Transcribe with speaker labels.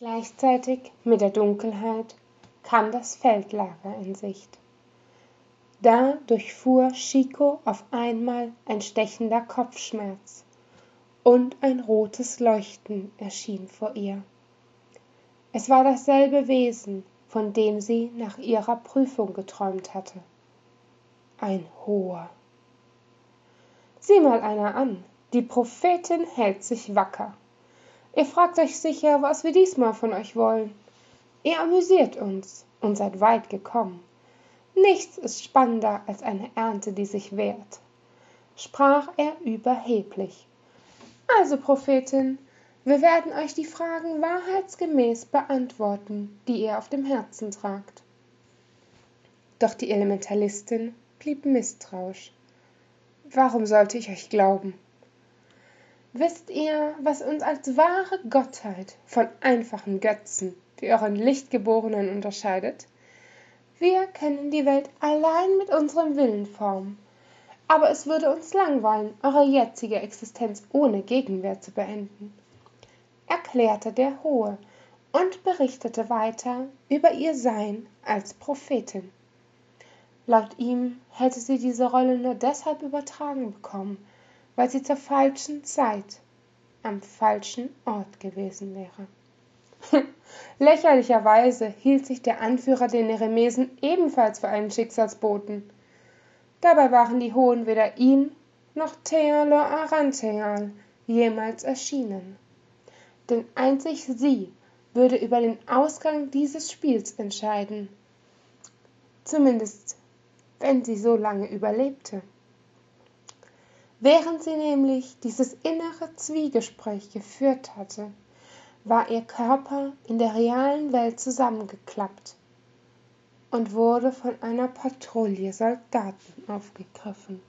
Speaker 1: Gleichzeitig mit der Dunkelheit kam das Feldlager in Sicht. Da durchfuhr Chico auf einmal ein stechender Kopfschmerz und ein rotes Leuchten erschien vor ihr. Es war dasselbe Wesen, von dem sie nach ihrer Prüfung geträumt hatte. Ein hoher. Sieh mal einer an, die Prophetin hält sich wacker. Ihr fragt euch sicher, was wir diesmal von euch wollen. Ihr amüsiert uns und seid weit gekommen. Nichts ist spannender als eine Ernte, die sich wehrt, sprach er überheblich. Also, Prophetin, wir werden euch die Fragen wahrheitsgemäß beantworten, die ihr auf dem Herzen tragt. Doch die Elementalistin blieb misstrauisch. Warum sollte ich euch glauben? Wisst ihr, was uns als wahre Gottheit von einfachen Götzen wie euren Lichtgeborenen unterscheidet? Wir können die Welt allein mit unserem Willen formen. Aber es würde uns langweilen, eure jetzige Existenz ohne Gegenwehr zu beenden, erklärte der Hohe und berichtete weiter über ihr Sein als Prophetin. Laut ihm hätte sie diese Rolle nur deshalb übertragen bekommen, weil sie zur falschen Zeit am falschen Ort gewesen wäre. Lächerlicherweise hielt sich der Anführer der Neremesen ebenfalls für einen Schicksalsboten. Dabei waren die Hohen weder ihm noch Thealo Arantheal jemals erschienen. Denn einzig sie würde über den Ausgang dieses Spiels entscheiden. Zumindest, wenn sie so lange überlebte. Während sie nämlich dieses innere Zwiegespräch geführt hatte, war ihr Körper in der realen Welt zusammengeklappt und wurde von einer Patrouille Soldaten aufgegriffen.